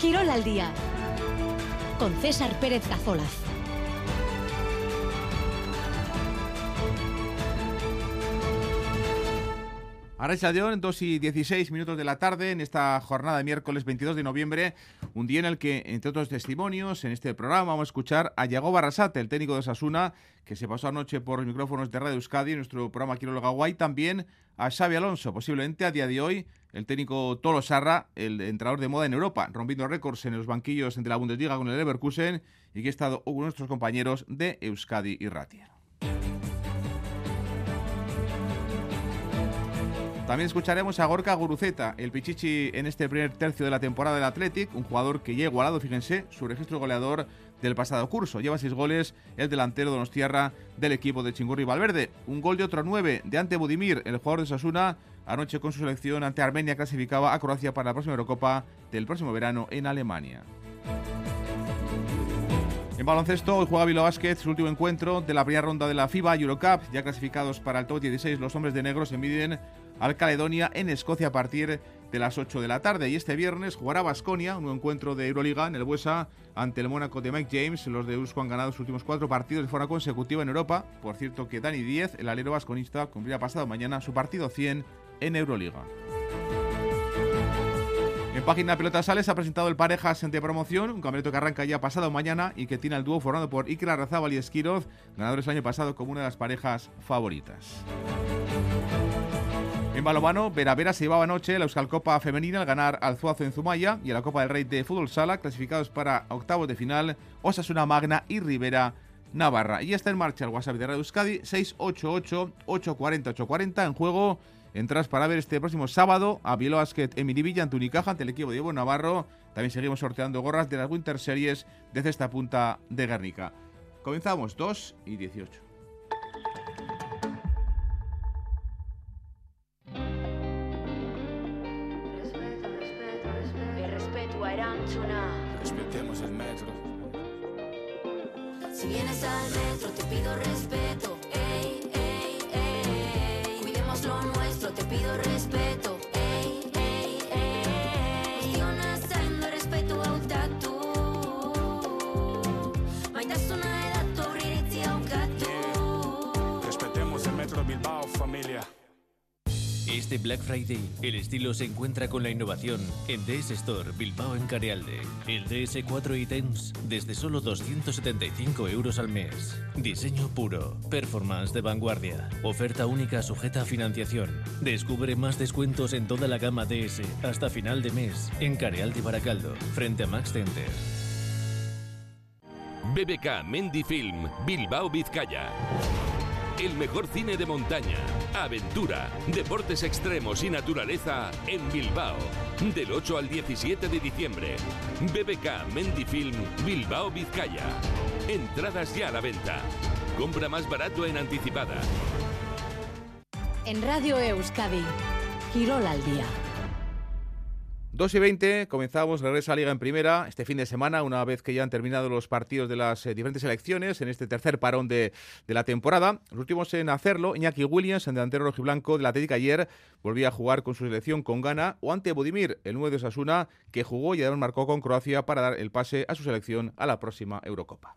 Quirol al día con César Pérez Cazolaz. Arracha en 2 y 16 minutos de la tarde, en esta jornada de miércoles 22 de noviembre, un día en el que, entre otros testimonios, en este programa vamos a escuchar a Yago Barrasate, el técnico de Sasuna, que se pasó anoche por los micrófonos de Radio Euskadi en nuestro programa Quiero Guay, también a Xavi Alonso, posiblemente a día de hoy el técnico Tolo Sarra, el entrenador de moda en Europa, rompiendo récords en los banquillos entre la Bundesliga con el Leverkusen y que ha estado uno de nuestros compañeros de Euskadi y Ratia. También escucharemos a Gorka Guruceta, el pichichi en este primer tercio de la temporada del Athletic, un jugador que ya ha igualado, fíjense, su registro goleador del pasado curso. Lleva seis goles el delantero Donostierra del equipo de Chingurri Valverde. Un gol de otro nueve de Ante Budimir, el jugador de Sasuna, anoche con su selección ante Armenia clasificaba a Croacia para la próxima Eurocopa del próximo verano en Alemania. En baloncesto, hoy juega Bilbao Basket su último encuentro de la primera ronda de la FIBA Eurocup. Ya clasificados para el top 16, los hombres de negro se miden al Caledonia en Escocia a partir de las 8 de la tarde. Y este viernes jugará Basconia, un encuentro de Euroliga en el Buesa ante el Mónaco de Mike James. Los de Eusko han ganado sus últimos cuatro partidos de forma consecutiva en Europa. Por cierto que Dani 10, el alero vasconista, cumplirá pasado mañana su partido 100 en Euroliga. En página Pelota Sales ha presentado el Parejas de promoción, un campeonato que arranca ya pasado mañana y que tiene el dúo formado por Iker Arrazábal y Esquiroz, ganadores el año pasado como una de las parejas favoritas. En balomano, Vera Vera se llevaba anoche la Euskal Copa femenina al ganar al Zuazo en Zumaya y a la Copa del Rey de Fútbol Sala, clasificados para octavos de final Osasuna Magna y Rivera Navarra. Y está en marcha el WhatsApp de Radio Euskadi 688-840-840 en juego. Entras para ver este próximo sábado a Bielo Basket en Miribilla, ante Unicaja, ante el equipo de Evo Navarro. También seguimos sorteando gorras de las Winter Series desde esta punta de Guernica. Comenzamos 2 y 18. Respetemos el metro. Si vienes al metro, te pido respeto. Ey, ey, ey. Cuidemos lo nuestro, te pido respeto. Este Black Friday, el estilo se encuentra con la innovación en DS Store Bilbao en Carealde. El DS4 ítems desde solo 275 euros al mes. Diseño puro, performance de vanguardia, oferta única sujeta a financiación. Descubre más descuentos en toda la gama DS hasta final de mes en Carealde Baracaldo, frente a Max Center. BBK Mendy Film, Bilbao Vizcaya. El mejor cine de montaña, aventura, deportes extremos y naturaleza en Bilbao. Del 8 al 17 de diciembre. BBK Mendy Film, Bilbao Vizcaya. Entradas ya a la venta. Compra más barato en anticipada. En Radio Euskadi, Quirol al día. 2 y 20, comenzamos, regresa a Liga en Primera este fin de semana, una vez que ya han terminado los partidos de las eh, diferentes selecciones en este tercer parón de, de, la temporada. Los últimos en hacerlo, Iñaki Williams, el delantero rojiblanco de la Atlética ayer, volvía a jugar con su selección con gana, o ante Budimir, el 9 de Osasuna, que jugó y además marcó con Croacia para dar el pase a su selección a la próxima Eurocopa.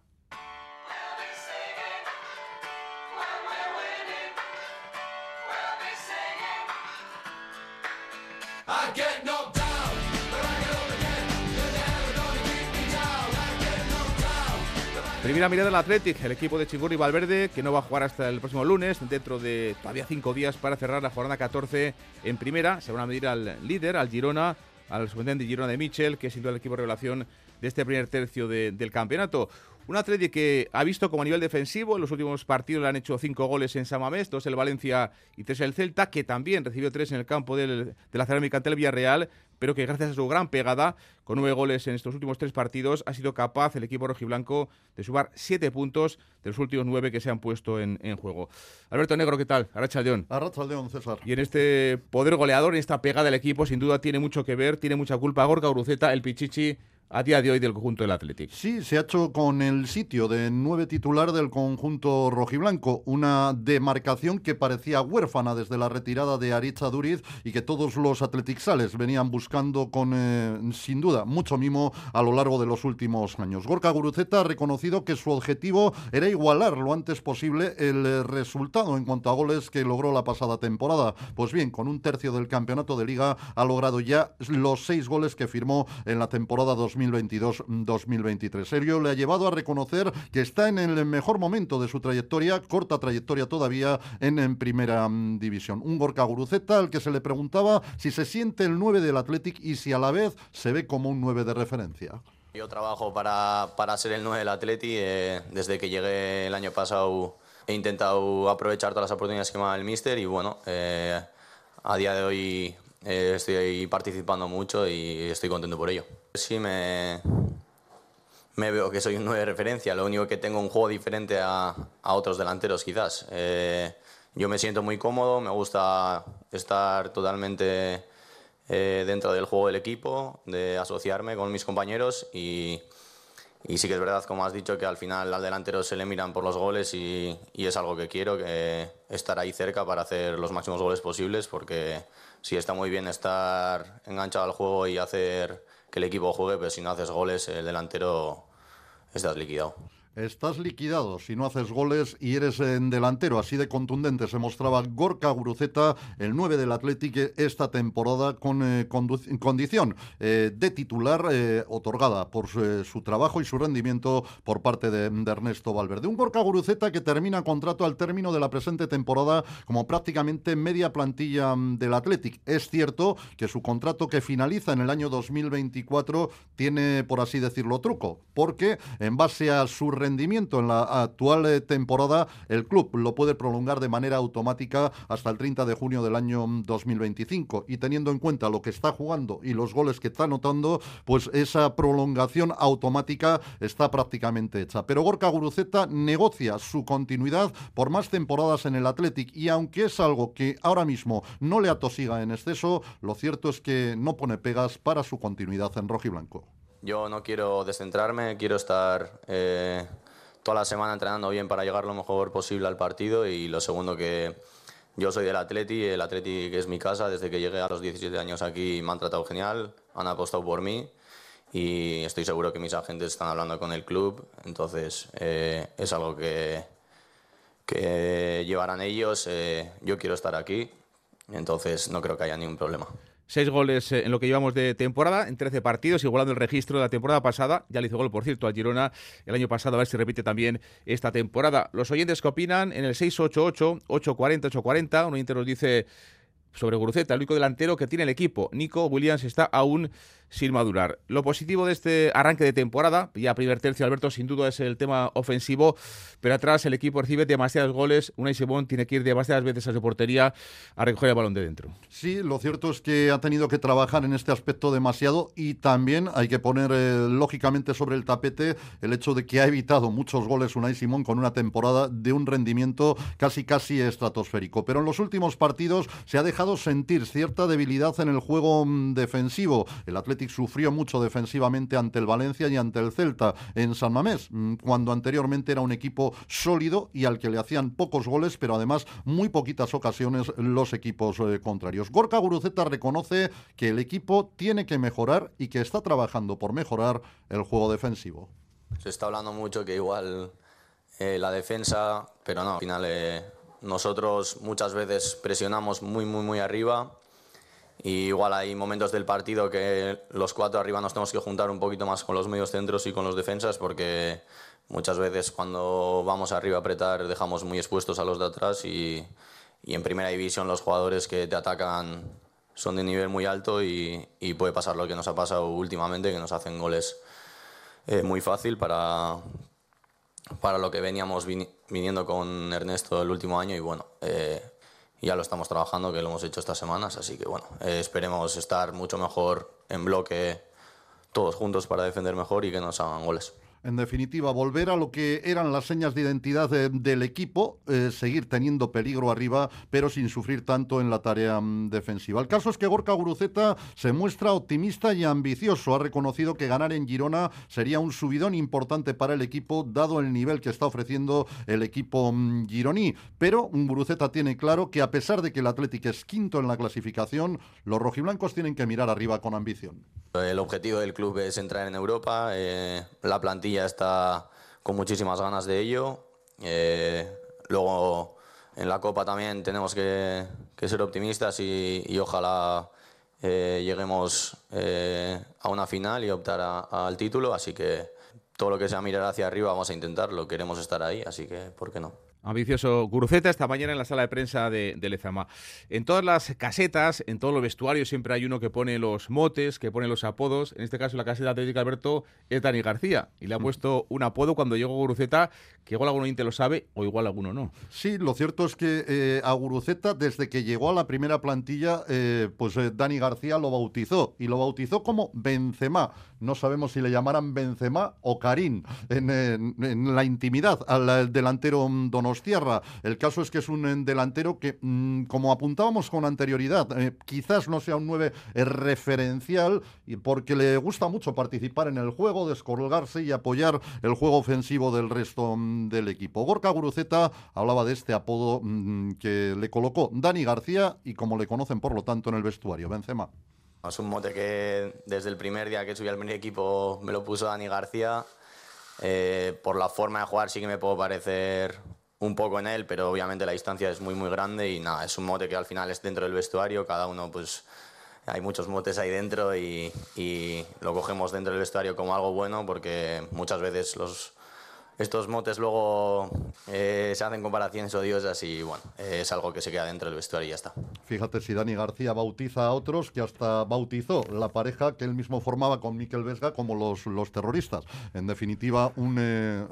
Primera mirada al Athletic, el equipo de Chingurri Valverde, que no va a jugar hasta el próximo lunes, dentro de todavía cinco días para cerrar la jornada 14 en primera. Se van a medir al líder, al Girona, al subentendente Girona de Michel, que es sin duda el equipo de revelación de este primer tercio de, del campeonato. Un Athletic que ha visto como a nivel defensivo en los últimos partidos le han hecho cinco goles en Samamés, dos el Valencia y tres el Celta, que también recibió tres en el campo del, de la cerámica ante el Villarreal, pero que gracias a su gran pegada, con nueve goles en estos últimos tres partidos, ha sido capaz el equipo rojiblanco de sumar siete puntos de los últimos nueve que se han puesto en, en juego. Alberto Negro, ¿qué tal? Arracha León. Arracha León, César. Y en este poder goleador, en esta pegada del equipo, sin duda tiene mucho que ver, tiene mucha culpa Gorka Uruceta, el Pichichi, a día de hoy del conjunto del Athletic. Sí, se ha hecho con el sitio de nueve titular del conjunto rojiblanco, una demarcación que parecía huérfana desde la retirada de Aritza Duriz y que todos los atletixales venían buscando con, eh, sin duda, mucho mimo a lo largo de los últimos años. Gorka Guruceta ha reconocido que su objetivo era igualar lo antes posible el eh, resultado en cuanto a goles que logró la pasada temporada. Pues bien, con un tercio del campeonato de liga ha logrado ya los seis goles que firmó en la temporada 2000 2022-2023. Sergio le ha llevado a reconocer que está en el mejor momento de su trayectoria, corta trayectoria todavía en, primera mm, división. Un Gorka Guruceta al que se le preguntaba si se siente el 9 del Athletic y si a la vez se ve como un 9 de referencia. Yo trabajo para, para ser el 9 del Atleti. Eh, desde que llegué el año pasado he intentado aprovechar todas las oportunidades que me da el míster y bueno, eh, a día de hoy eh, estoy participando mucho y estoy contento por ello. Sí, me, me veo que soy un 9 de referencia, lo único que tengo un juego diferente a, a otros delanteros quizás. Eh, yo me siento muy cómodo, me gusta estar totalmente eh, dentro del juego del equipo, de asociarme con mis compañeros y, y, sí que es verdad, como has dicho, que al final al delantero se le miran por los goles y, y es algo que quiero, que estar ahí cerca para hacer los máximos goles posibles porque sí está muy bien estar enganchado al juego y hacer que el equipo juegue, pero si no haces goles, el delantero estás liquidado. Estás liquidado si no haces goles y eres en delantero. Así de contundente se mostraba Gorka Guruceta, el 9 del Atlético, esta temporada con eh, condición eh, de titular eh, otorgada por su, trabajo y su rendimiento por parte de, Ernesto Valverde. Un Gorka Guruceta que termina contrato al término de la presente temporada como prácticamente media plantilla mm, del Atlético. Es cierto que su contrato que finaliza en el año 2024 tiene, por así decirlo, truco, porque en base a su rendimiento en la actual eh, temporada, el club lo puede prolongar de manera automática hasta el 30 de junio del año 2025. Y teniendo en cuenta lo que está jugando y los goles que está anotando, pues esa prolongación automática está prácticamente hecha. Pero Gorka Guruceta negocia su continuidad por más temporadas en el Athletic y aunque es algo que ahora mismo no le atosiga en exceso, lo cierto es que no pone pegas para su continuidad en rojo y blanco. Yo no quiero descentrarme, quiero estar eh, toda la semana entrenando bien para llegar lo mejor posible al partido y lo segundo que yo soy del Atleti, el Atleti que es mi casa, desde que llegué a los 17 años aquí me han tratado genial, han apostado por mí y estoy seguro que mis agentes están hablando con el club, entonces eh, es algo que, que llevarán ellos, eh, yo quiero estar aquí, entonces no creo que haya ningún problema. Seis goles eh, en lo que llevamos de temporada, en 13 partidos, igualando el registro de la temporada pasada. Ya le hizo gol, por cierto, al Girona el año pasado, a ver si repite también esta temporada. Los oyentes que opinan en el 688-840-840, un oyente nos dice sobre Guruceta, el único delantero que tiene el equipo. Nico Williams está aún sin madurar. Lo positivo de este arranque de temporada, ya primer tercio, Alberto, sin duda es el tema ofensivo, pero atrás el equipo recibe demasiados goles. Unai Simón tiene que ir demasiadas veces a su portería a recoger el balón de dentro. Sí, lo cierto es que ha tenido que trabajar en este aspecto demasiado y también hay que poner eh, lógicamente sobre el tapete el hecho de que ha evitado muchos goles Unai Simón con una temporada de un rendimiento casi casi estratosférico. Pero en los últimos partidos se ha dejado sentir cierta debilidad en el juego mm, defensivo. El Atlético sufrió mucho defensivamente ante el Valencia y ante el Celta en San Mamés, mm, cuando anteriormente era un equipo sólido y al que le hacían pocos goles, pero además muy poquitas ocasiones los equipos eh, contrarios. Gorka Guruceta reconoce que el equipo tiene que mejorar y que está trabajando por mejorar el juego defensivo. Se está hablando mucho que igual eh, la defensa, pero no, al final eh, nosotros muchas veces presionamos muy, muy, muy arriba y igual hay momentos del partido que los cuatro arriba nos tenemos que juntar un poquito más con los medios centros y con los defensas porque muchas veces cuando vamos arriba a apretar dejamos muy expuestos a los de atrás y, y en primera división los jugadores que te atacan son de nivel muy alto y, y, puede pasar lo que nos ha pasado últimamente, que nos hacen goles eh, muy fácil para, para lo que veníamos viniendo con Ernesto el último año y bueno, eh, ya lo estamos trabajando, que lo hemos hecho estas semanas, así que bueno, eh, esperemos estar mucho mejor en bloque todos juntos para defender mejor y que nos hagan goles. En definitiva, volver a lo que eran las señas de identidad de- del equipo, eh, seguir teniendo peligro arriba, pero sin sufrir tanto en la tarea mm, defensiva. El caso es que Gorka Guruceta se muestra optimista y ambicioso. Ha reconocido que ganar en Girona sería un subidón importante para el equipo, dado el nivel que está ofreciendo el equipo mm, gironí. Pero Guruceta tiene claro que a pesar de que el Athletic es quinto en la clasificación, los rojiblancos tienen que mirar arriba con ambición. El objetivo del club es entrar en Europa. eh, la plantilla está con muchísimas ganas de ello. eh, luego en la Copa también tenemos que, ser optimistas y, ojalá eh, lleguemos eh, a una final y optar al título. Así que todo lo que sea mirar hacia arriba vamos a intentarlo. Queremos estar ahí, así que ¿por qué no? Ambicioso Guruceta esta mañana en la sala de prensa de, de Lezama. En todas las casetas, en todos los vestuarios, siempre hay uno que pone los motes, que pone los apodos. En este caso, la caseta Atlética Alberto es Dani García. Y le ha puesto un apodo cuando llegó Guruceta, que igual algún oyente lo sabe o igual alguno no. Sí, lo cierto es que eh, a Guruceta, desde que llegó a la primera plantilla, eh, pues eh, Dani García lo bautizó y lo bautizó como Benzema. No sabemos si le llamaran Benzema o Karim en, la intimidad al, delantero mm, Donostiarra. El caso es que es un eh, delantero que, mm, como apuntábamos con anterioridad, eh, quizás no sea un 9 referencial y porque le gusta mucho participar en el juego, descolgarse y apoyar el juego ofensivo del resto mm, del equipo. Gorka Guruceta hablaba de este apodo mm, que le colocó Dani García y como le conocen por lo tanto en el vestuario, Benzema. Es un mote que desde el primer día que subí al primer equipo me lo puso Dani García. Eh, por la forma de jugar sí que me puedo parecer un poco en él, pero obviamente la distancia es muy muy grande y nada, es un mote que al final es dentro del vestuario, cada uno pues hay muchos motes ahí dentro y, y lo cogemos dentro del vestuario como algo bueno porque muchas veces los, estos motes luego eh, se hacen comparaciones odiosas y bueno, eh, es algo que se queda dentro del vestuario y ya está. Fíjate si Dani García bautiza a otros que hasta bautizó la pareja que él mismo formaba con Miquel Vesga como los, los terroristas. En definitiva, un, eh,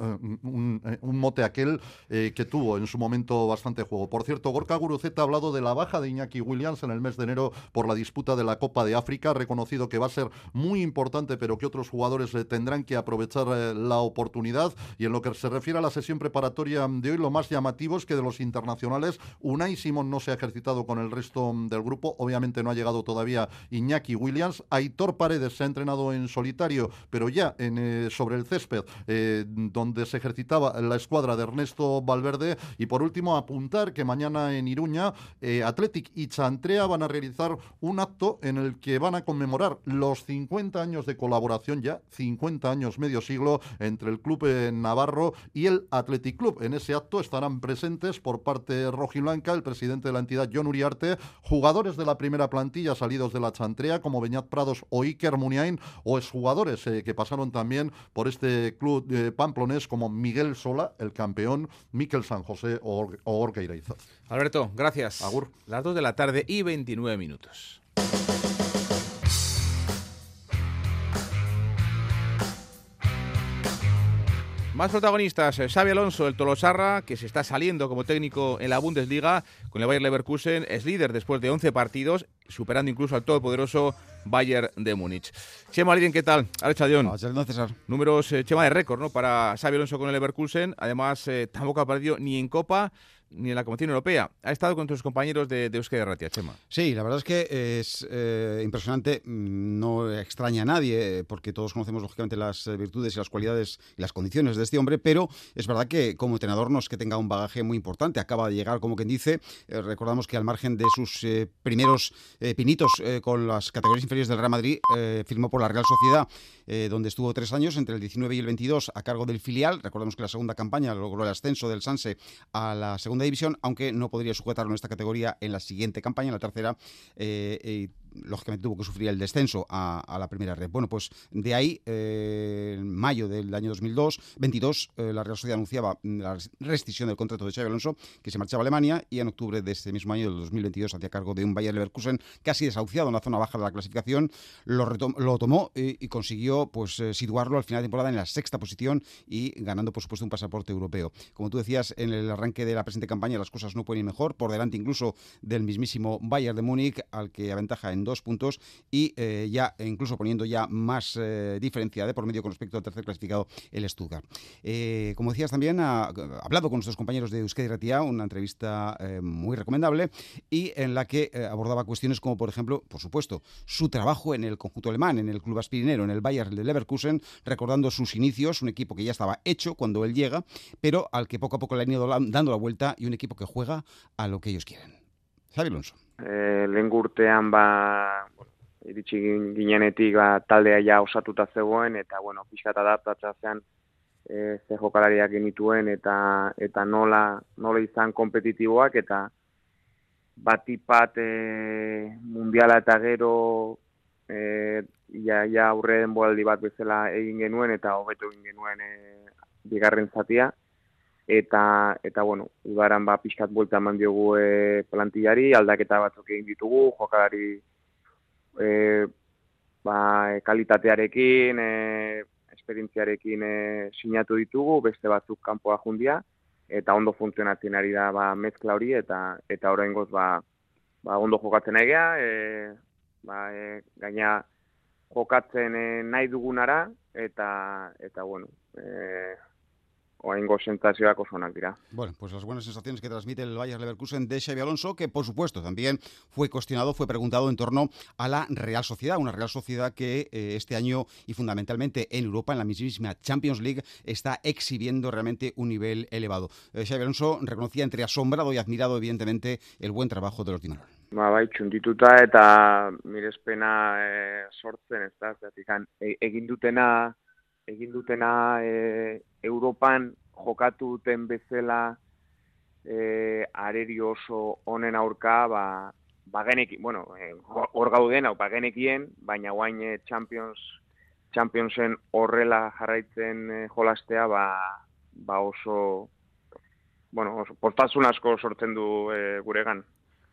un, un mote aquel que tuvo en su momento bastante juego. Por cierto, Gorka Guruceta ha hablado de la baja de Iñaki Williams en el mes de enero por la disputa de la Copa de África. Ha reconocido que va a ser muy importante, pero que otros jugadores tendrán que aprovechar la oportunidad. Y en lo que se refiere a la sesión preparatoria de hoy, lo más llamativo es que de los internacionales, Unai Simón no se ha ejercitado con el resto del grupo. Obviamente no ha llegado todavía Iñaki Williams. Aitor Paredes se ha entrenado en solitario, pero ya en, eh, sobre el césped, eh, donde se ejercitaba la escuadra de Ernesto Valverde. Y por último, apuntar que mañana en Iruña, eh, Athletic y Chantrea van a realizar un acto en el que van a conmemorar los 50 años de colaboración, ya 50 años, medio siglo, entre el club eh, navarro y el Athletic Club. En ese acto estarán presentes por parte rojiblanca el presidente de la entidad, John Uriarte, jugadores de la primera plantilla salidos de la Chantrea, como Beñat Prados o Iker Muniain, o exjugadores eh, que pasaron también por este club eh, pamplonés, como Miguel Sola, el campeón, Miquel San José o, Or- o. Alberto, gracias. Agur. Las 2 de la tarde y 29 minutos. Más protagonistas, eh, Xavi Alonso, el Tolosarra, que se está saliendo como técnico en la Bundesliga con el Bayer Leverkusen, es líder después de 11 partidos, superando incluso al todopoderoso Bayern de Múnich. Chema Liden, ¿qué tal? No, César. Números, eh, Chema, de récord, ¿no? Para Xavi Alonso con el Leverkusen. Además, eh, tampoco ha perdido ni en Copa ni en la competición europea. Ha estado con tus compañeros de, de Euskadi Ratia, Chema. Sí, la verdad es que es eh, impresionante, no extraña a nadie, eh, porque todos conocemos lógicamente las eh, virtudes y las cualidades y las condiciones de este hombre, pero es verdad que como entrenador no es que tenga un bagaje muy importante, acaba de llegar como quien dice, recordamos que al margen de sus primeros pinitos con las categorías inferiores del Real Madrid, firmó por la Real Sociedad, donde estuvo tres años, entre el 19 y el 22, a cargo del filial, recordamos que la segunda campaña logró el ascenso del Sanse a la segunda división, aunque no podría sujetarlo en esta categoría en la siguiente campaña, en la tercera, eh, eh, lógicamente tuvo que sufrir el descenso a, a la primera red. Bueno, pues de ahí, eh, en mayo del año 2002, 22, eh, la Real Sociedad anunciaba la rescisión del contrato de Xabi Alonso, que se marchaba a Alemania, y en octubre de este mismo año, del 2022, hacía cargo de un Bayer Leverkusen casi desahuciado en la zona baja de la clasificación, lo, lo tomó eh, y consiguió pues eh, situarlo al final de temporada en la sexta posición y ganando, por supuesto, un pasaporte europeo. Como tú decías, en el arranque de la presente campaña las cosas no pueden ir mejor, por delante incluso del mismísimo Bayern de Múnich, al que aventaja en dos puntos y eh, ya incluso poniendo ya más eh, diferencia de por medio con respecto al tercer clasificado, el Stuttgart. Eh, como decías también, ha, ha hablado con nuestros compañeros de Euskadi Ratia, una entrevista eh, muy recomendable y en la que eh, abordaba cuestiones como, por ejemplo, por supuesto, su trabajo en el conjunto alemán, en el club aspirinero, en el Bayern de Leverkusen, recordando sus inicios, un equipo que ya estaba hecho cuando él llega, pero al que poco a poco le han ido dando la vuelta y un equipo que juega a lo que ellos quieren. Xabi Alonso. E, lehen urtean ba bueno, iritsi gin- ginenetik ba, taldea ja osatuta zegoen eta bueno, pixkat adaptatzean e, ze jokalariak genituen eta eta nola nola izan kompetitiboak eta batik bat e, mundiala eta gero e, ja, ja aurre denboraldi bat bezala egin genuen eta hobeto egin genuen e, bigarren zatia eta eta bueno, udaran ba pixkat buelta eman diogu e, plantillari, aldaketa batzuk egin ditugu, jokalari e, ba, e, kalitatearekin, e, esperientziarekin e, sinatu ditugu, beste batzuk kanpoa jundia, eta ondo funtzionatzen ari da ba, mezkla hori, eta eta oraingoz ba, ba, ondo jokatzen egea, e, ba, e, gaina jokatzen e, nahi dugunara, eta, eta bueno, e, oraingo sentazioak oso onak dira. Bueno, pues las buenas sensaciones que transmite el Bayern Leverkusen de Xabi Alonso, que por supuesto también fue cuestionado, fue preguntado en torno a la Real Sociedad, una Real Sociedad que eh, este año y fundamentalmente en Europa, en la mismísima Champions League, está exhibiendo realmente un nivel elevado. Eh, Xabi Alonso reconocía entre asombrado y admirado, evidentemente, el buen trabajo de los Dimanol. Ba, bai, txundituta eta mirespena e, sortzen, ez da, e, egin dutena, egin dutena e, Europan jokatu duten bezala e, areri oso honen aurka, ba, ba genekin, bueno, e, hor gauden, hau, ba genekien, baina guain e, Champions, Championsen horrela jarraitzen e, jolastea, ba, ba oso, bueno, oso, postasun asko sortzen du e, guregan.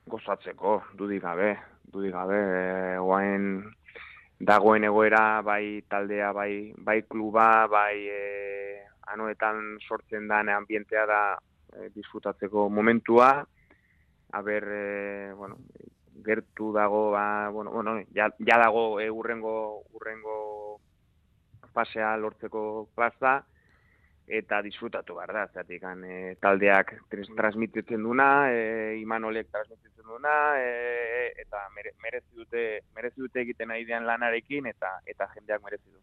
Gozatzeko, dudik gabe, dudik gabe, e, guain dagoen egoera, bai taldea, bai, bai kluba, bai e, anoetan sortzen den ambientea da e, disfrutatzeko momentua, aber, e, bueno, gertu dago, ba, bueno, bueno, ja, ja dago e, urrengo, urrengo fasea lortzeko plaza, eta disfrutatu behar da, zeratik, e, taldeak tras- transmititzen duna, e, Imanolek transmititzen duna, e, eta mere, merezi dute merezi dute egiten ari dian lanarekin eta eta jendeak merezi du.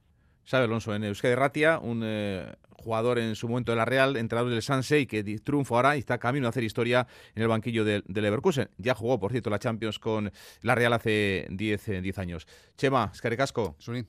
Xabi Alonso en Euskadi Ratia, un eh, jugador en su momento de la Real, entrenador del Sanse y que triunfó ahora y está camino a hacer historia en el banquillo del del Leverkusen. Ya jugó, por cierto, la Champions con la Real hace 10 eh, 10 años. Chema, Escaricasco. Suri.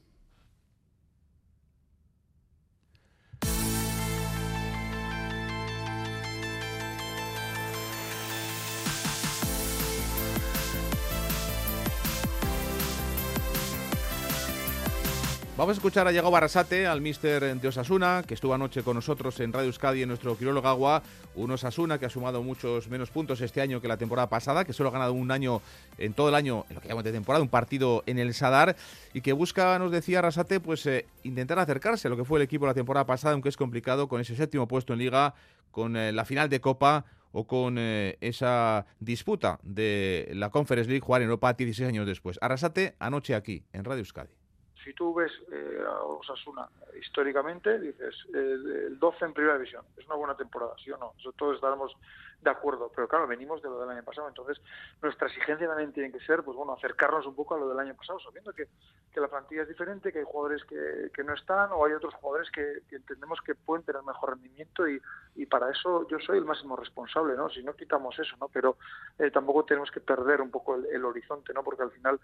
Vamos a escuchar a Diego Barrasate, al mister de Osasuna, que estuvo anoche con nosotros en Radio Euskadi en nuestro Quirolo Agua. Un Osasuna que ha sumado muchos menos puntos este año que la temporada pasada, que solo ha ganado un año en todo el año, en lo que llamamos de temporada, un partido en el Sadar, y que busca, nos decía Arrasate, pues eh, intentar acercarse a lo que fue el equipo la temporada pasada, aunque es complicado con ese séptimo puesto en Liga, con eh, la final de Copa o con eh, esa disputa de la Conference League jugar en Europa 16 años después. Arrasate anoche aquí, en Radio Euskadi. Si tú ves eh, a Osasuna históricamente, dices, eh, el 12 en primera división, es una buena temporada, ¿sí o no? Eso todos estaremos de acuerdo, pero claro, venimos de lo del año pasado, entonces nuestra exigencia también tiene que ser, pues bueno, acercarnos un poco a lo del año pasado, sabiendo que, que la plantilla es diferente, que hay jugadores que, que no están o hay otros jugadores que, entendemos que pueden tener mejor rendimiento y, y para eso yo soy el máximo responsable, ¿no? Si no quitamos eso, ¿no? Pero eh, tampoco tenemos que perder un poco el, el horizonte, ¿no? Porque al final,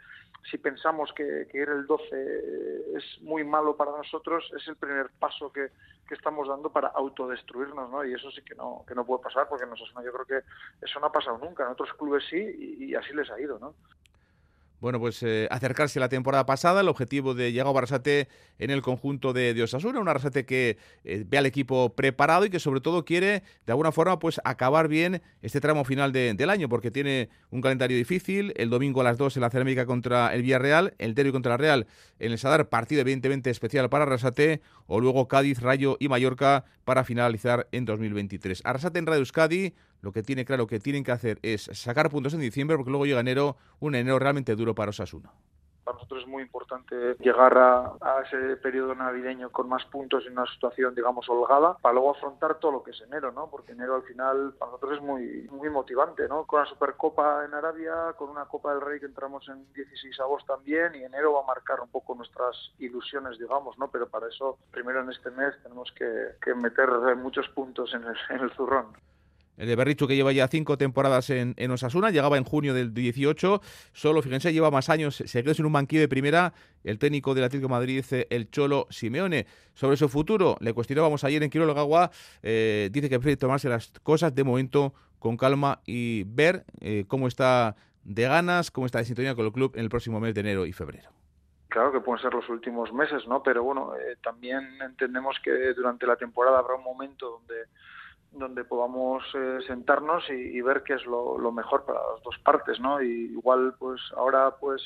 si pensamos que, que ir el 12 es muy malo para nosotros, es el primer paso que, que estamos dando para autodestruirnos, ¿no? Y eso sí que no, que no puede pasar, porque en Yo creo que eso no ha pasado nunca, en otros clubes sí, y, así les ha ido, ¿no? Bueno, pues eh, acercarse a la temporada pasada, el objetivo de Diego Barrasate en el conjunto de, de Osasuna, un Arrasate que eh, ve al equipo preparado y que sobre todo quiere, de alguna forma, pues acabar bien este tramo final de- del año, porque tiene un calendario difícil, el domingo a las 2 en la Cerámica contra el Villarreal, el derbi contra la Real en el Sadar, partido evidentemente especial para Arrasate, o luego Cádiz, Rayo y Mallorca para finalizar en 2023. Arrasate en Radio Euskadi, lo que tiene claro que tienen que hacer es sacar puntos en diciembre porque luego llega enero, un enero realmente duro para Osasuna. Para nosotros es muy importante llegar a, ese periodo navideño con más puntos en una situación, digamos, holgada, para luego afrontar todo lo que es enero, ¿no? Porque enero al final para nosotros es muy, muy motivante, ¿no? Con la Supercopa en Arabia, con una Copa del Rey que entramos en 16 agosto también, y enero va a marcar un poco nuestras ilusiones, digamos, ¿no? Pero para eso, primero en este mes tenemos que, que meter muchos puntos en el, en el zurrón. El de Berrichu, que lleva ya cinco temporadas en, en, Osasuna, llegaba en junio del 18, solo, fíjense, lleva más años, se quedó sin un banquillo de primera, el técnico del Atlético de Madrid, el Cholo Simeone. Sobre su futuro, le cuestionábamos ayer en Quiroga eh, dice que prefiere tomarse las cosas de momento con calma y ver eh, cómo está de ganas, cómo está de sintonía con el club en el próximo mes de enero y febrero. Claro que pueden ser los últimos meses, ¿no? Pero bueno, eh, también entendemos que durante la temporada habrá un momento donde donde podamos eh, sentarnos y, y, ver qué es lo, mejor para las dos partes, ¿no? Y igual, pues ahora, pues,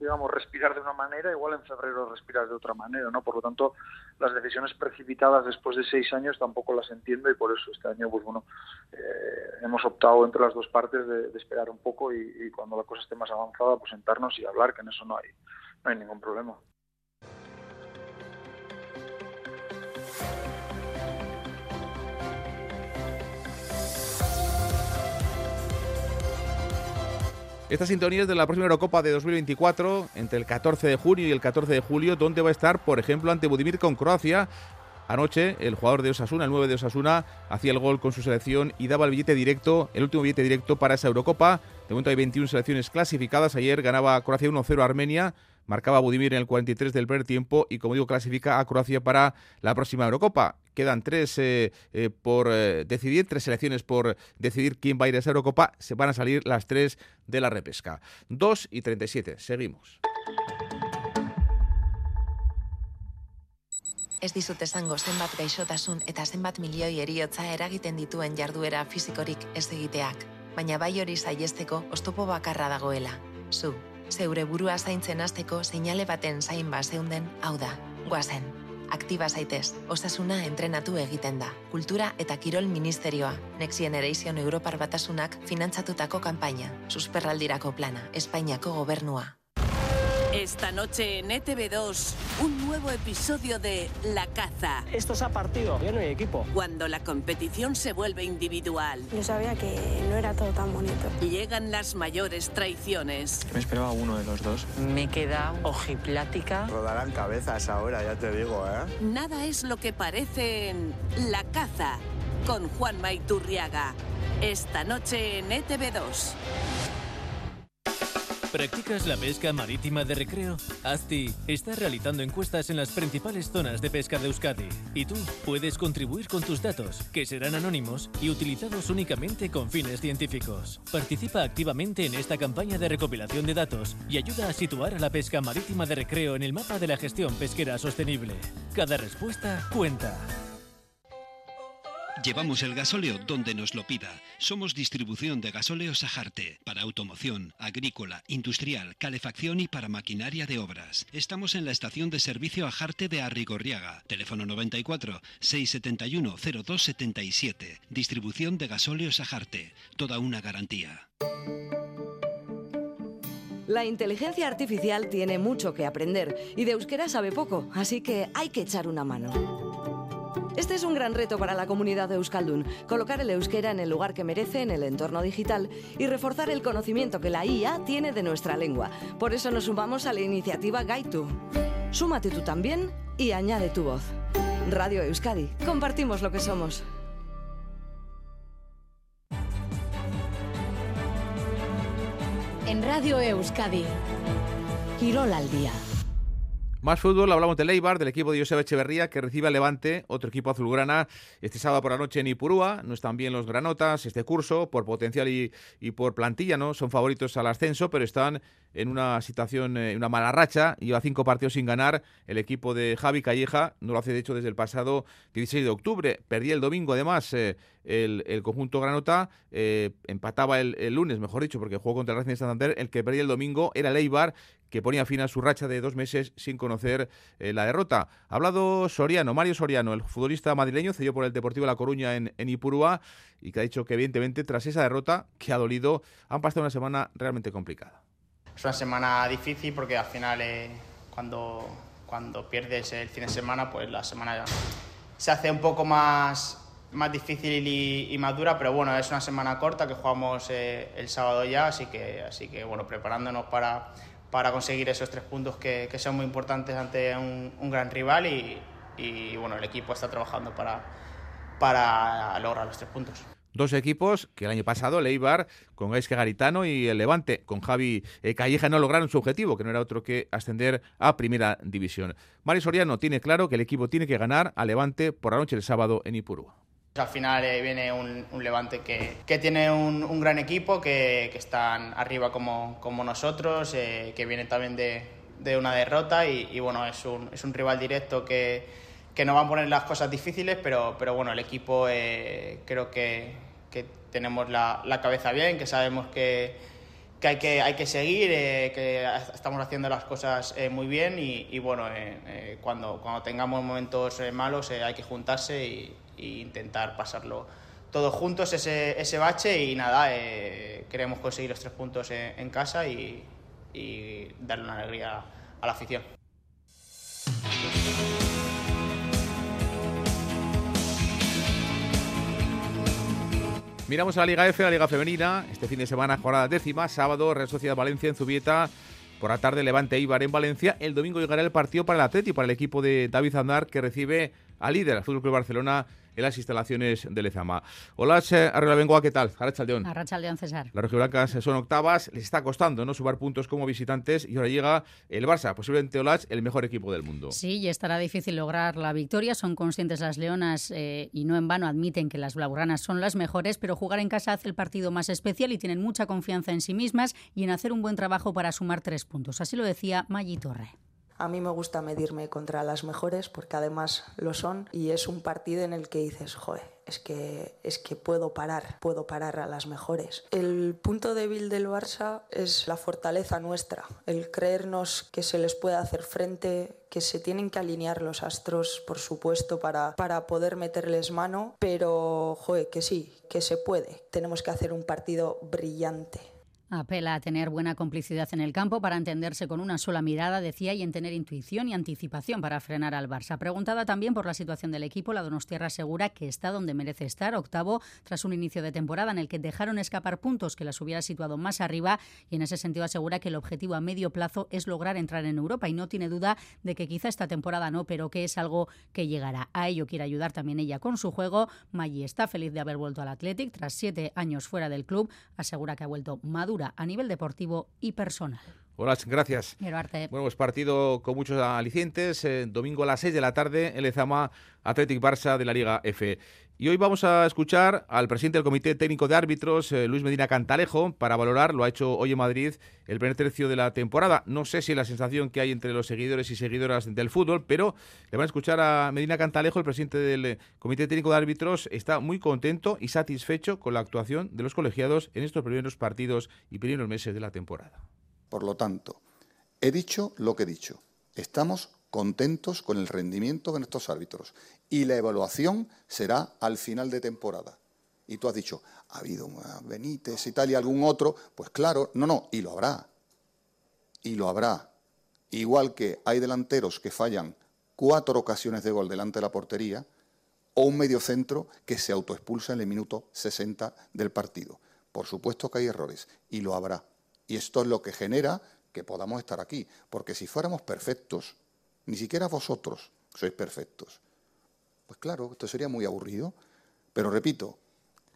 digamos, respirar de una manera, igual en febrero respirar de otra manera, ¿no? Por lo tanto, las decisiones precipitadas después de seis años tampoco las entiendo y por eso este año, pues bueno, eh, hemos optado entre las dos partes de, de esperar un poco y, y, cuando la cosa esté más avanzada, pues sentarnos y hablar, que en eso no hay, no hay ningún problema. Esta sintonía es de la próxima Eurocopa de 2024, entre el 14 de junio y el 14 de julio, donde va a estar, por ejemplo, ante Budimir con Croacia. Anoche, el jugador de Osasuna, el 9 de Osasuna, hacía el gol con su selección y daba el billete directo, el último billete directo para esa Eurocopa. De momento hay 21 selecciones clasificadas. Ayer ganaba Croacia 1-0 a Armenia marcaba Budimir en el 43 del primer tiempo y, como digo, clasifica a Croacia para la próxima Eurocopa. Quedan tres eh, eh, por eh, decidir, tres selecciones por decidir quién va a ir a esa Eurocopa. Se van a salir las tres de la repesca. 2 y 37. Seguimos. Ez dizut esango zenbat gaixotasun eta zenbat milioi eriotza eragiten dituen jarduera fisikorik ez egiteak, baina bai hori saihesteko ostopo bakarra dagoela. Zu, zeure burua zaintzen hasteko seinale baten zain bazeunden, hau da, guazen. Aktiba zaitez, osasuna entrenatu egiten da. Kultura eta Kirol Ministerioa, Next Generation Europar Batasunak finantzatutako kanpaina, susperraldirako plana, Espainiako gobernua. Esta noche en ETV2, un nuevo episodio de La Caza. Esto se ha partido, ya no hay equipo. Cuando la competición se vuelve individual. Yo sabía que no era todo tan bonito. Llegan las mayores traiciones. Me esperaba uno de los dos. Me he quedado ojiplática. Rodarán cabezas ahora, ya te digo, ¿eh? Nada es lo que parece en La Caza, con Juan Maiturriaga. Esta noche en ETV2. ¿Practicas la pesca marítima de recreo? ASTI está realizando encuestas en las principales zonas de pesca de Euskadi y tú puedes contribuir con tus datos, que serán anónimos y utilizados únicamente con fines científicos. Participa activamente en esta campaña de recopilación de datos y ayuda a situar a la pesca marítima de recreo en el mapa de la gestión pesquera sostenible. Cada respuesta cuenta. Llevamos el gasóleo donde nos lo pida. Somos distribución de gasóleo Sajarte para automoción, agrícola, industrial, calefacción y para maquinaria de obras. Estamos en la estación de servicio Ajarte de Arrigorriaga. Teléfono 94 671 0277. Distribución de gasóleo Sajarte. Toda una garantía. La inteligencia artificial tiene mucho que aprender y de euskera sabe poco, así que hay que echar una mano. Este es un gran reto para la comunidad de Euskaldun, colocar el euskera en el lugar que merece en el entorno digital y reforzar el conocimiento que la IA tiene de nuestra lengua. Por eso nos sumamos a la iniciativa Gaitu. Súmate tú también y añade tu voz. Radio Euskadi, compartimos lo que somos. En Radio Euskadi, Quirol al día. Más fútbol, hablamos de Leibar, del equipo de Joseba Echeverría, que recibe a Levante, otro equipo azulgrana, este sábado por la noche en Ipurúa. No están bien los granotas este curso, por potencial y, y por plantilla, ¿no? Son favoritos al ascenso, pero están en una situación, en una mala racha. Lleva cinco partidos sin ganar. El equipo de Javi Calleja no lo hace, de hecho, desde el pasado 16 de octubre. Perdía el domingo, además, eh, el, conjunto granota, eh, empataba el, lunes, mejor dicho, porque jugó contra el Racing de Santander, el que perdía el domingo era el Eibar, que ponía fin a su racha de dos meses sin conocer eh, la derrota. Ha hablado Soriano, Mario Soriano, el futbolista madrileño, cedió por el Deportivo La Coruña en Ipurúa y que ha dicho que evidentemente tras esa derrota que ha dolido, han pasado una semana realmente complicada. Es una semana difícil porque al final eh, cuando, cuando pierdes el fin de semana, pues la semana se hace un poco más, más difícil y, y más dura, pero bueno, es una semana corta que jugamos eh, el sábado ya, así que, así que bueno, preparándonos para, para conseguir esos tres puntos que, que son muy importantes ante un, un gran rival y, y, bueno, el equipo está trabajando para, para lograr los tres puntos. Dos equipos que el año pasado, el Eibar, con Gaisque Garitano y el Levante, con Javi eh, Calleja, no lograron su objetivo, que no era otro que ascender a Primera División. Mario Soriano tiene claro que el equipo tiene que ganar a Levante por la noche del sábado en Ipurúa. Al final eh, viene un, un, Levante que, que tiene un, un, gran equipo, que, que están arriba como, como nosotros, eh, que viene también de, de una derrota y, y, bueno, es un, es un rival directo que, que nos va a poner las cosas difíciles, pero, pero bueno, el equipo eh, creo que, que tenemos la, la, cabeza bien, que sabemos que, que, hay, que hay que seguir, eh, que estamos haciendo las cosas eh, muy bien y, y bueno, cuando, cuando tengamos momentos malos hay que juntarse y intentar pasarlo todos juntos ese, ese bache y nada, eh, queremos conseguir los tres puntos en, en casa y, y, darle una alegría a la afición. Miramos a la Liga F, la Liga Femenina. Este fin de semana, jornada décima. Sábado, Real Sociedad Valencia en Zubieta. Por la tarde, Levante Ibar en Valencia. El domingo llegará el partido para el Atleti, para el equipo de David Andar, que recibe al líder, al Fútbol Club Barcelona, en las instalaciones de Lezama. Hola, Arriola Bengoa, ¿qué tal? Arrachaldeón. Arrachaldeón, César. Las rojiblancas son octavas, les está costando no sumar puntos como visitantes y ahora llega el Barça, posiblemente Olach, el mejor equipo del mundo. Sí, y estará difícil lograr la victoria. Son conscientes las leonas eh, y no en vano admiten que las blaugranas son las mejores, pero jugar en casa hace el partido más especial y tienen mucha confianza en sí mismas y en hacer un buen trabajo para sumar tres puntos. Así lo decía Maggi Torre. A mí me gusta medirme contra las mejores porque además lo son y es un partido en el que dices, joder, es que, es que puedo parar, puedo parar a las mejores. El punto débil del Barça es la fortaleza nuestra, el creernos que se les puede hacer frente, que se tienen que alinear los astros, por supuesto, para, para poder meterles mano, pero, joder, que sí, que se puede. Tenemos que hacer un partido brillante. Apela a tener buena complicidad en el campo para entenderse con una sola mirada, decía, y en tener intuición y anticipación para frenar al Barça. Preguntada también por la situación del equipo, la Donostierra asegura que está donde merece estar, octavo, tras un inicio de temporada en el que dejaron escapar puntos que las hubiera situado más arriba, y en ese sentido asegura que el objetivo a medio plazo es lograr entrar en Europa y no tiene duda de que quizá esta temporada no, pero que es algo que llegará. A ello quiere ayudar también ella con su juego. Maggi está feliz de haber vuelto al Athletic tras siete años fuera del club, asegura que ha vuelto madura a nivel deportivo y personal. Hola, gracias. Arte. Bueno, pues partido con muchos alicientes. Eh, domingo a las 6 de la tarde, el Ezama Athletic Barça de la Liga F. Y hoy vamos a escuchar al presidente del Comité Técnico de Árbitros, eh, Luis Medina Cantalejo, para valorar, lo ha hecho hoy en Madrid, el primer tercio de la temporada. No sé si la sensación que hay entre los seguidores y seguidoras del fútbol, pero le van a escuchar a Medina Cantalejo, el presidente del Comité Técnico de Árbitros, está muy contento y satisfecho con la actuación de los colegiados en estos primeros partidos y primeros meses de la temporada. Por lo tanto, he dicho lo que he dicho. Estamos contentos con el rendimiento de nuestros árbitros y la evaluación será al final de temporada. Y tú has dicho, ha habido Benítez y tal y algún otro, pues claro, no, no, y lo habrá. Y lo habrá. Igual que hay delanteros que fallan cuatro ocasiones de gol delante de la portería, o un mediocentro que se autoexpulsa en el minuto 60 del partido. Por supuesto que hay errores, y lo habrá. Y esto es lo que genera que podamos estar aquí. Porque si fuéramos perfectos, ni siquiera vosotros sois perfectos. Pues claro, esto sería muy aburrido. Pero repito,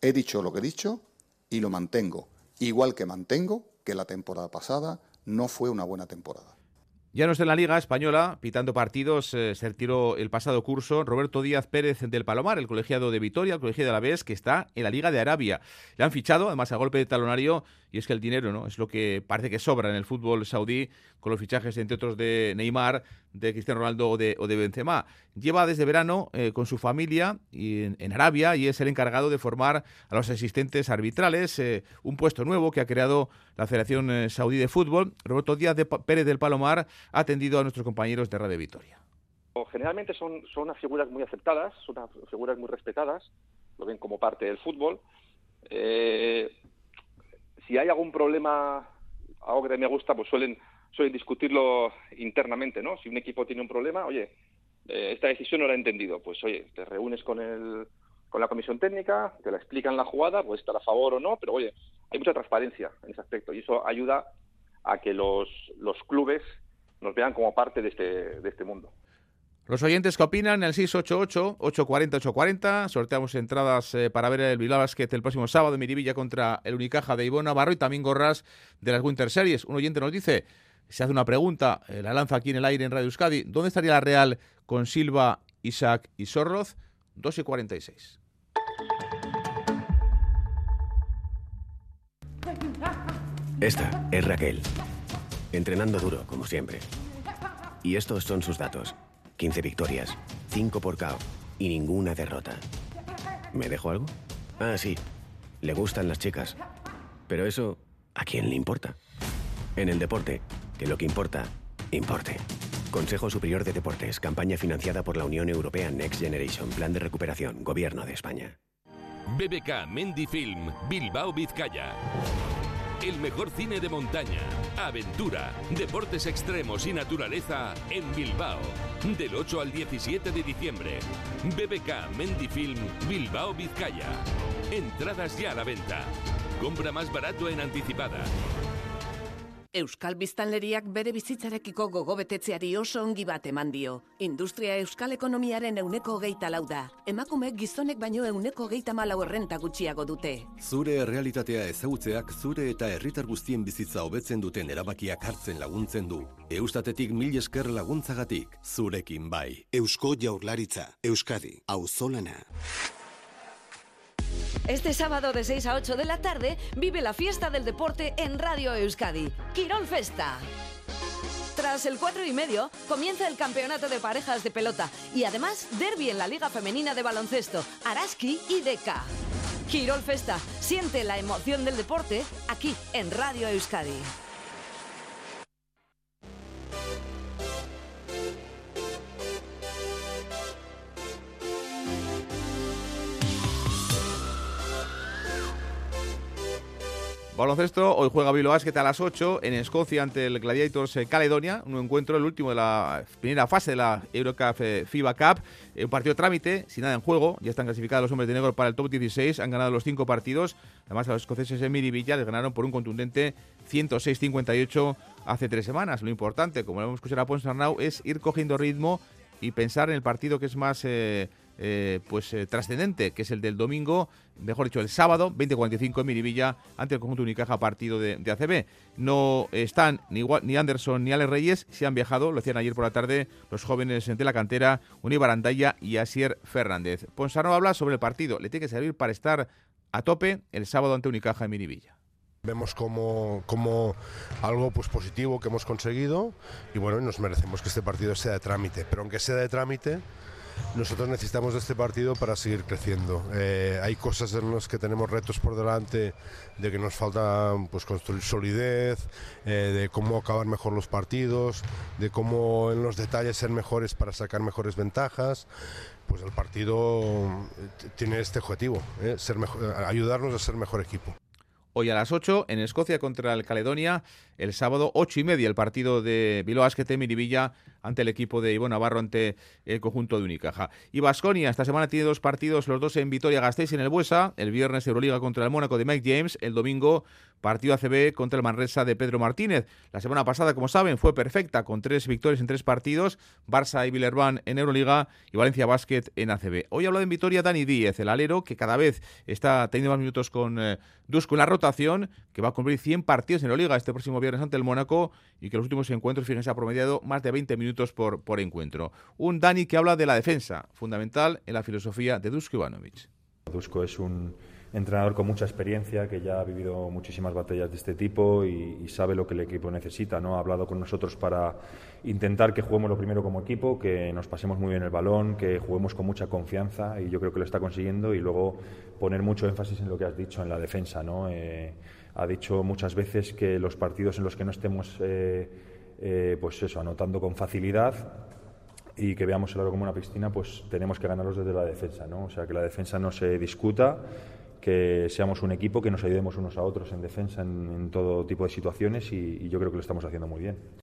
he dicho lo que he dicho y lo mantengo. Igual que mantengo que la temporada pasada no fue una buena temporada. Ya no está en la Liga Española, pitando partidos, eh, se retiró el pasado curso Roberto Díaz Pérez del Palomar, el colegiado de Vitoria, el colegiado de la Vez, que está en la Liga de Arabia. Le han fichado, además a golpe de talonario, y es que el dinero no es lo que parece que sobra en el fútbol saudí, con los fichajes, entre otros, de Neymar, de Cristiano Ronaldo o de, o de Benzema. Lleva desde verano eh, con su familia y en, Arabia y es el encargado de formar a los asistentes arbitrales, eh, un puesto nuevo que ha creado la Federación Saudí de Fútbol. Roberto Díaz de Pérez del Palomar ha atendido a nuestros compañeros de Radio Vitoria. Generalmente son, unas figuras muy aceptadas, son unas figuras muy respetadas, lo ven como parte del fútbol. Eh, si hay algún problema, algo que me gusta, pues suelen, suelen discutirlo internamente, ¿no? Si un equipo tiene un problema, oye, eh, esta decisión no la he entendido, pues oye, te reúnes con el, con la comisión técnica, te la explican la jugada, puedes estar a favor o no, pero oye, hay mucha transparencia en ese aspecto y eso ayuda a que los, los clubes nos vean como parte de este, de este mundo. Los oyentes que opinan, el 688-840-840. Sorteamos entradas eh, para ver el Bilbao Basket el próximo sábado en Miribilla contra el Unicaja de Ivona Navarro y también gorras de las Winter Series. Un oyente nos dice, se hace una pregunta, eh, la lanza aquí en el aire en Radio Euskadi. ¿Dónde estaría la Real con Silva, Isaac y Sorroz? 2 y 46. Esta es Raquel, entrenando duro, como siempre. Y estos son sus datos. 15 victorias, 5 por KO y ninguna derrota. ¿Me dejo algo? Ah, sí. Le gustan las chicas. Pero eso, ¿a quién le importa? En el deporte, lo que importa, importe. Consejo Superior de Deportes, campaña financiada por la Unión Europea Next Generation, Plan de Recuperación, Gobierno de España. BBK Mendy Film, Bilbao, Vizcaya. El mejor cine de montaña, aventura, deportes extremos y naturaleza en Bilbao. Del 8 al 17 de diciembre. BBK Mendifilm Bilbao Vizcaya. Entradas ya a la venta. Compra más barato en anticipada. Euskal Biztanleriak bere bizitzarekiko gogobetetzeari oso ongi bat eman dio. Industria Euskal Ekonomiaren euneko geita lau da. Emakume gizonek baino euneko geita malau errenta gutxiago dute. Zure realitatea ezagutzeak zure eta herritar guztien bizitza hobetzen duten erabakiak hartzen laguntzen du. Eustatetik mil esker laguntzagatik, zurekin bai. Eusko Jaurlaritza, Euskadi, Auzolana. Este sábado de 6 a 8 de la tarde vive la fiesta del deporte en Radio Euskadi. Quirón Festa. Tras el 4 y medio, comienza el campeonato de parejas de pelota y además derby en la Liga Femenina de Baloncesto, Araski y Deca. Quirol Festa, siente la emoción del deporte aquí en Radio Euskadi. Baloncesto, hoy juega Bilbao Basket a las 8 en Escocia ante el Gladiators eh, Caledonia, un encuentro, el último de la primera fase de la Eurocup eh, FIBA Cup, un partido trámite, sin nada en juego, ya están clasificados los hombres de negro para el top 16, han ganado los cinco partidos, además a los escoceses de Villa les ganaron por un contundente 106-58 hace tres semanas. Lo importante, como lo hemos escuchado a Ponsarnau, es ir cogiendo ritmo y pensar en el partido que es más... Eh, eh, pues eh, trascendente, que es el del domingo, mejor dicho, el sábado, 20.45 en Miribilla, ante el conjunto Unicaja, partido de, ACB. No están ni, ni Anderson ni Ale Reyes, se han viajado, lo hacían ayer por la tarde los jóvenes de la cantera, Unibarandaya y Asier Fernández. Ponsarno habla sobre el partido, le tiene que servir para estar a tope el sábado ante Unicaja en Miribilla. Vemos como, como, algo pues positivo que hemos conseguido y bueno, nos merecemos que este partido sea de trámite, pero aunque sea de trámite, nosotros necesitamos de este partido para seguir creciendo. Eh, hay cosas en las que tenemos retos por delante, de que nos falta pues, construir solidez, eh, de cómo acabar mejor los partidos, de cómo en los detalles ser mejores para sacar mejores ventajas. Pues el partido eh, tiene este objetivo, ser ayudarnos a ser mejor equipo hoy a las 8 en Escocia contra el Caledonia, el sábado 8 y media el partido de Bilbao Basket Miribilla ante el equipo de Ivonne Navarro ante el conjunto de Unicaja. Y Basconia esta semana tiene dos partidos, los dos en Vitoria Gasteiz en el Buesa, el viernes Euroliga contra el Mónaco de Mike James, el domingo partido ACB contra el Manresa de Pedro Martínez. La semana pasada, como saben, fue perfecta con tres victorias en tres partidos, Barça y Villerban en Euroliga y Valencia Basket en ACB. Hoy ha hablado en Vitoria Dani Díez, el alero que cada vez está teniendo más minutos con eh, Dusko en la rotación, que va a cumplir 100 partidos en Euroliga este próximo viernes ante el Mónaco y que los últimos encuentros, fíjense, ha promediado más de 20 minutos por, por encuentro. Un Dani que habla de la defensa, fundamental en la filosofía de Dusko Ivanovic. Dusko es un entrenador con mucha experiencia, que ya ha vivido muchísimas batallas de este tipo y, sabe lo que el equipo necesita. ¿no? Ha hablado con nosotros para intentar que juguemos lo primero como equipo, que nos pasemos muy bien el balón, que juguemos con mucha confianza y yo creo que lo está consiguiendo y luego poner mucho énfasis en lo que has dicho en la defensa. ¿no? Eh, ha dicho muchas veces que los partidos en los que no estemos eh, eh, pues eso, anotando con facilidad y que veamos el aro como una piscina, pues tenemos que ganarlos desde la defensa, ¿no? O sea, que la defensa no se discuta, que seamos un equipo, que nos ayudemos unos a otros en defensa en, todo tipo de situaciones y yo creo que lo estamos haciendo muy bien.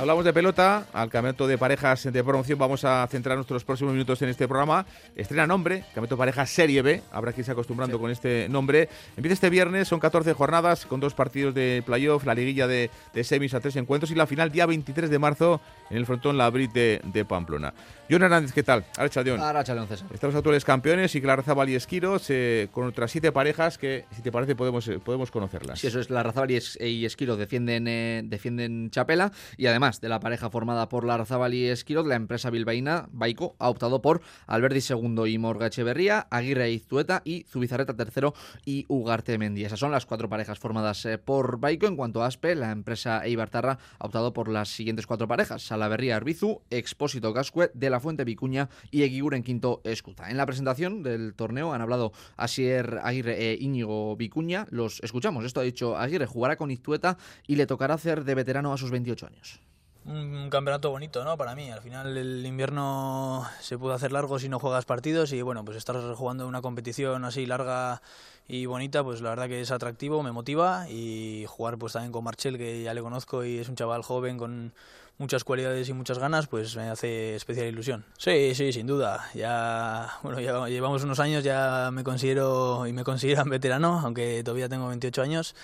Hablamos de pelota, al campeonato de parejas de promoción vamos a centrar nuestros próximos minutos en este programa. Estrena nombre, campeonato de parejas Serie B, habrá que irse acostumbrando con este nombre. Empieza este viernes, son 14 jornadas con dos partidos de playoff, la liguilla de, semis a tres encuentros y la final día 23 de marzo en el frontón Labrit de, de Pamplona. John Hernández, ¿qué tal? Arracha León. César. Estamos actuales campeones y la raza y Esquiros eh, con otras siete parejas que, si te parece, podemos, eh, podemos conocerlas. Sí, eso es. La raza y Esquiros defienden, eh, defienden Chapela y además de la pareja formada por la Razabal y Esquiros, la empresa bilbaína Baico ha optado por Alberdi segundo y Morga Echeverría, Aguirre Iztueta y Zubizarreta tercero y Ugarte Mendy. Esas son las cuatro parejas formadas por Baico. En cuanto a Aspe, la empresa Eibartarra ha optado por las siguientes cuatro parejas: Salaverría Arbizu, Expósito Gascue, de la Fuente Vicuña y en quinto Escuta. En la presentación del torneo han hablado Asier Aguirre e Íñigo Vicuña. Los escuchamos. Esto ha dicho Aguirre, jugará con Iztueta y le tocará hacer de veterano a sus 28 años un campeonato bonito, ¿no? Para mí. Al final el invierno se puede hacer largo si no juegas partidos y bueno, pues estar jugando una competición así larga y bonita, pues la verdad que es atractivo, me motiva y jugar pues también con Marchel, que ya le conozco y es un chaval joven con muchas cualidades y muchas ganas, pues me hace especial ilusión. Sí, sí, sin duda. Ya, bueno, ya llevamos unos años, ya me considero y me consideran veterano, aunque todavía tengo 28 años.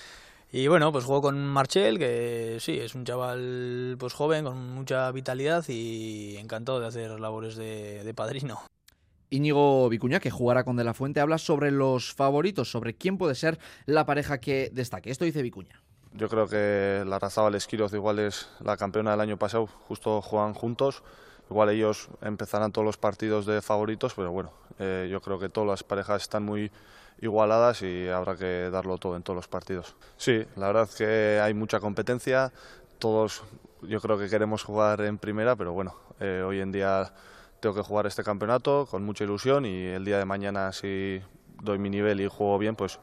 Y bueno, pues juego con Marchel, que sí, es un chaval pues joven, con mucha vitalidad y encantado de hacer labores de, de padrino. Íñigo Vicuña, que jugará con De La Fuente, habla sobre los favoritos, sobre quién puede ser la pareja que destaque. Esto dice Vicuña. Yo creo que la Razabal Esquiroz igual es la campeona del año pasado, justo juegan juntos. Igual ellos empezarán todos los partidos de favoritos, pero bueno, eh, yo creo que todas las parejas están muy igualadas y habrá que darlo todo en todos los partidos. Sí, la verdad es que hay mucha competencia, todos yo creo que queremos jugar en primera, pero bueno, eh, hoy en día tengo que jugar este campeonato con mucha ilusión y el día de mañana si doy mi nivel y juego bien, pues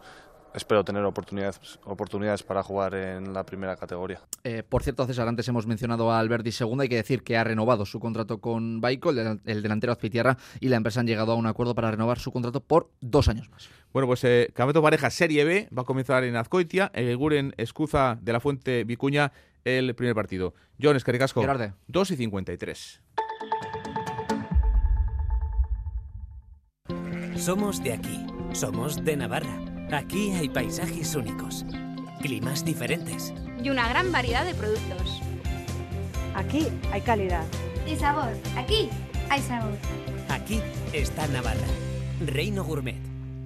espero tener oportunidades, oportunidades para jugar en la primera categoría. Eh, por cierto, César, antes hemos mencionado a Alberti segunda, hay que decir que ha renovado su contrato con Baico, el, delantero Azpitierra, y la empresa han llegado a un acuerdo para renovar su contrato por dos años más. Bueno, pues eh, Campeonato Pareja Serie B va a comenzar en Azcoitia, el Guren Escuza de la Fuente Vicuña el primer partido. John Escaricasco, 2 y 53. Somos de aquí, somos de Navarra. Aquí hay paisajes únicos, climas diferentes y una gran variedad de productos. Aquí hay calidad. Y sabor. Aquí hay sabor. Aquí está Navarra. Reino Gourmet.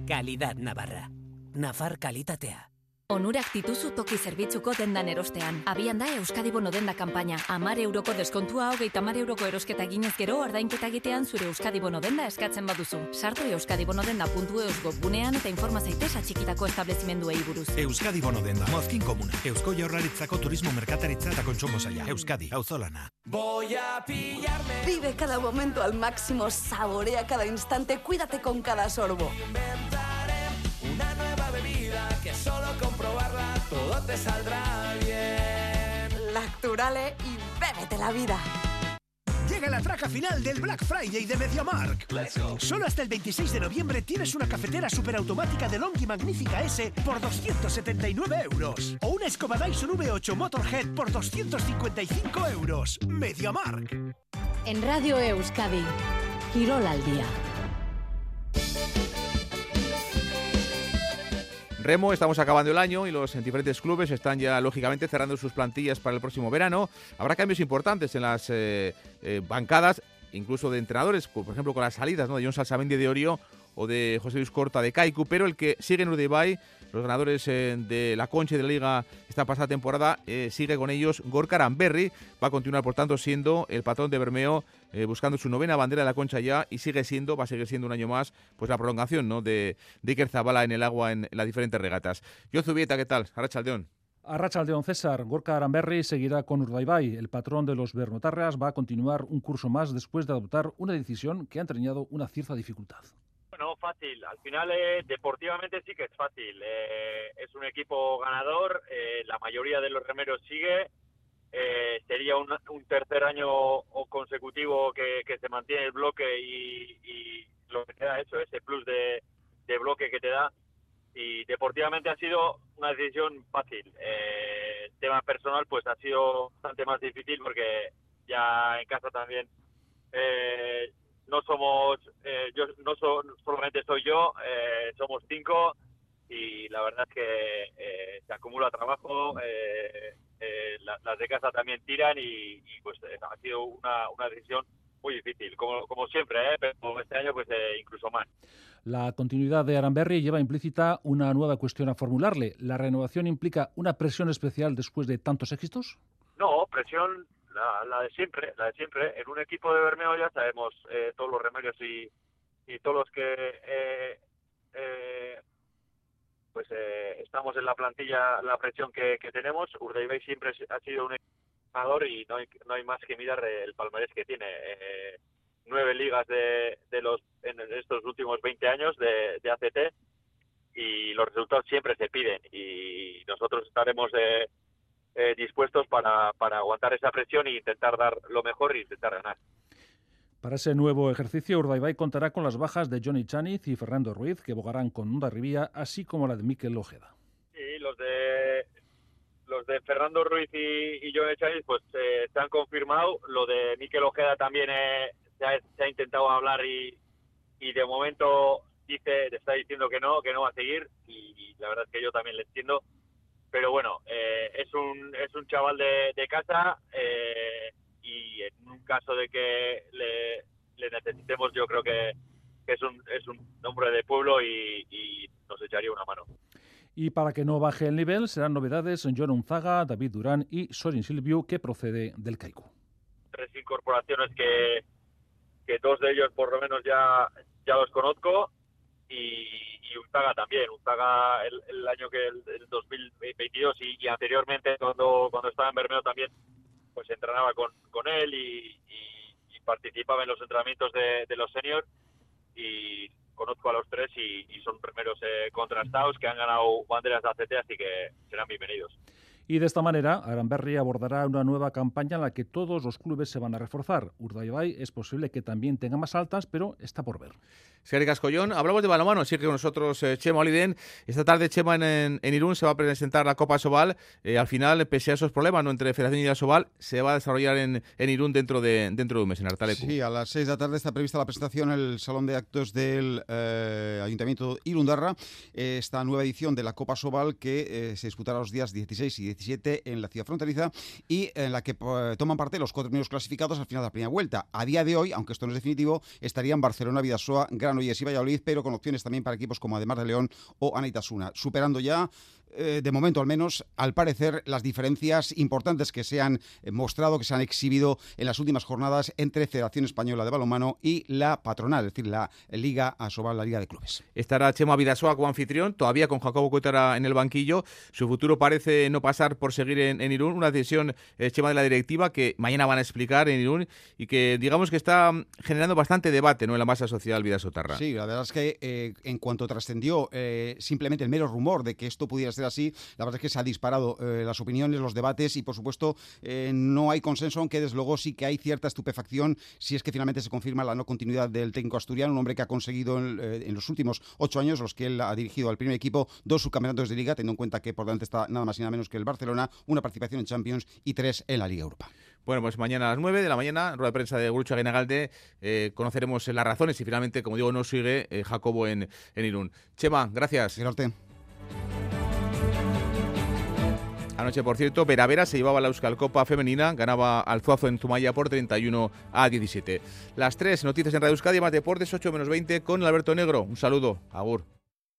Calidad Navarra. Nafar Calitatea. Onurak dituzu toki zerbitzuko dendan erostean. Abian da Euskadi Bono denda kanpaina. Amar euroko deskontua hogeita amar euroko erosketa ginez gero ordainketa egitean zure Euskadi Bono denda eskatzen baduzu. Sartu Euskadi Bono denda puntu eusko bunean eta informa zaitez atxikitako establezimenduei buruz. Euskadi Bono denda. Mozkin komuna. Eusko jaurlaritzako turismo merkataritza eta kontsumo zaila. Euskadi. Auzolana. Voy a pillarme. Vive cada momento al máximo. Saborea cada instante. Cuídate con cada sorbo. una nueva te saldrá bien. Lacturale y bébete la vida. Llega la traca final del Black Friday de MediaMark. Solo hasta el 26 de noviembre tienes una cafetera superautomática de Longi Magnífica S por 279 euros. O una escoba Dyson V8 Motorhead por 255 euros. MediaMark. En Radio Euskadi, Girol al día. Remo, estamos acabando el año y los diferentes clubes están ya lógicamente cerrando sus plantillas para el próximo verano. Habrá cambios importantes en las eh, eh, bancadas, incluso de entrenadores, por ejemplo con las salidas de John Salsamendi de Orio o de José Luis Corta de Kaiku, pero el que sigue en Urdaibai, los ganadores eh, de la Concha de la Liga esta pasada temporada, sigue con ellos Gorka Aramberri, va a continuar por tanto siendo el patrón de Bermeo, eh, buscando su novena bandera de la Concha ya y sigue siendo, va a seguir siendo un año más, pues la prolongación ¿no? de, de Iker Zabala en el agua en, las diferentes regatas. Yo Zubieta, ¿qué tal? Arrachaldeón. Arrachaldeón César, Gorka Aramberri seguirá con Urdaibai. El patrón de los Bernotarras va a continuar un curso más después de adoptar una decisión que ha entrañado una cierta dificultad. No, fácil. Al final, eh, deportivamente sí que es fácil. Eh, es un equipo ganador, eh, la mayoría de los remeros sigue. Sería un, tercer año consecutivo que, se mantiene el bloque y, lo que te da eso, ese plus de, bloque que te da. Y deportivamente ha sido una decisión fácil. tema personal, pues ha sido bastante más difícil porque ya en casa también no somos, eh, yo no solamente soy yo, eh, somos cinco y la verdad es que eh, se acumula trabajo, las de casa también tiran y, pues ha sido una, una decisión muy difícil, como, como siempre, pero este año pues incluso más. La continuidad de Aramberri lleva implícita una nueva cuestión a formularle. ¿La renovación implica una presión especial después de tantos éxitos? No, presión la, de siempre, la de siempre. En un equipo de Bermeo ya sabemos eh, todos los remedios y, y todos los que eh, eh, pues estamos en la plantilla, la presión que, tenemos. Urdaibai siempre ha sido un jugador y no hay, no hay más que mirar el palmarés que tiene. nueve ligas de, de los en estos últimos 20 años de, de ACT y los resultados siempre se piden y nosotros estaremos de eh, dispuestos para, para aguantar esa presión e intentar dar lo mejor e intentar ganar. Para ese nuevo ejercicio, Urdaibai contará con las bajas de Johnny Chaniz y Fernando Ruiz, que bogarán con Onda Rivía, así como la de Miquel Ojeda. Sí, los de los de Fernando Ruiz y, Johnny Chaniz pues eh, se han confirmado. Lo de Miquel Ojeda también eh, se, ha, intentado hablar y, y de momento dice, está diciendo que no, que no va a seguir y la verdad es que yo también le entiendo pero bueno, eh, es, un, es un chaval de, casa eh, y en un caso de que le, necesitemos yo creo que, es, un, es un nombre de pueblo y, nos echaría una mano. Y para que no baje el nivel, serán novedades en John Unzaga, David Durán y Sorin Silvio, que procede del Kaiku. Tres incorporaciones que, que dos de ellos por lo menos ya, ya los conozco y, y Unzaga también. Unzaga el, el año que el, 2022 y, anteriormente cuando, cuando estaba en Bermeo también pues entrenaba con, con él y, participaba en los entrenamientos de, los seniors y conozco a los tres y, son primeros eh, contrastados que han ganado banderas de ACT, así que serán bienvenidos. Y de esta manera, Aranberri abordará una nueva campaña en la que todos los clubes se van a reforzar. Urdaibai es posible que también tenga más altas, pero está por ver. Sergio Cascollón, hablamos de balonmano, sigue con nosotros eh, Chema Oliden. Esta tarde Chema en, Irún se va a presentar la Copa Sobal. Eh, al final, pese a esos problemas ¿no? entre Federación y la Sobal, se va a desarrollar en, Irún dentro de, dentro de un mes, en Artalecu. Sí, a las 6 de la tarde está prevista la presentación en el Salón de Actos del eh, Ayuntamiento Irundarra. esta nueva edición de la Copa Sobal que se disputará los días 16 y 17 en la ciudad fronteriza y en la que toman parte los cuatro primeros clasificados al final de la primera vuelta. A día de hoy, aunque esto no es definitivo, estarían Barcelona, Vidasoa, Gran Granollers y Valladolid, pero con opciones también para equipos como además de León o Anaitasuna, superando ya eh, de momento al menos, al parecer, las diferencias importantes que se han eh, mostrado, que se han exhibido en las últimas jornadas entre Federación Española de Balonmano y la patronal, es decir, la Liga Asobal, la Liga de Clubes. Estará Chema Vidasoa como anfitrión, todavía con Jacobo Cuetara en el banquillo. Su futuro parece no pasar por seguir en, Irún, una decisión, eh, Chema, de la directiva que mañana van a explicar en Irún y que digamos que está generando bastante debate ¿no? en la masa social Vidasotarra. Sí, la verdad es que en cuanto trascendió simplemente el mero rumor de que esto pudiera ser así, la verdad es que se ha disparado eh, las opiniones, los debates y, por supuesto, eh, no hay consenso, aunque desde luego sí que hay cierta estupefacción si es que finalmente se confirma la no continuidad del técnico asturiano, un hombre que ha conseguido en, eh, los últimos ocho años, los que él ha dirigido al primer equipo, dos subcampeonatos de liga, teniendo en cuenta que por delante está nada más y nada menos que el Barcelona, una participación en Champions y tres en la Liga Europa. Bueno, pues mañana a las 9 de la mañana, rueda de prensa de Grucho Aguinagalde, eh, conoceremos las razones y finalmente, como digo, no sigue Jacobo en, en Irún. Chema, gracias. Gracias. Anoche, por cierto, Veravera se llevaba la Euskal Copa femenina, ganaba al Zuazo en Zumaya por 31 a 17. Las tres noticias en Radio Euskadi, más deportes, 8 menos 20 con Alberto Negro. Un saludo, Agur.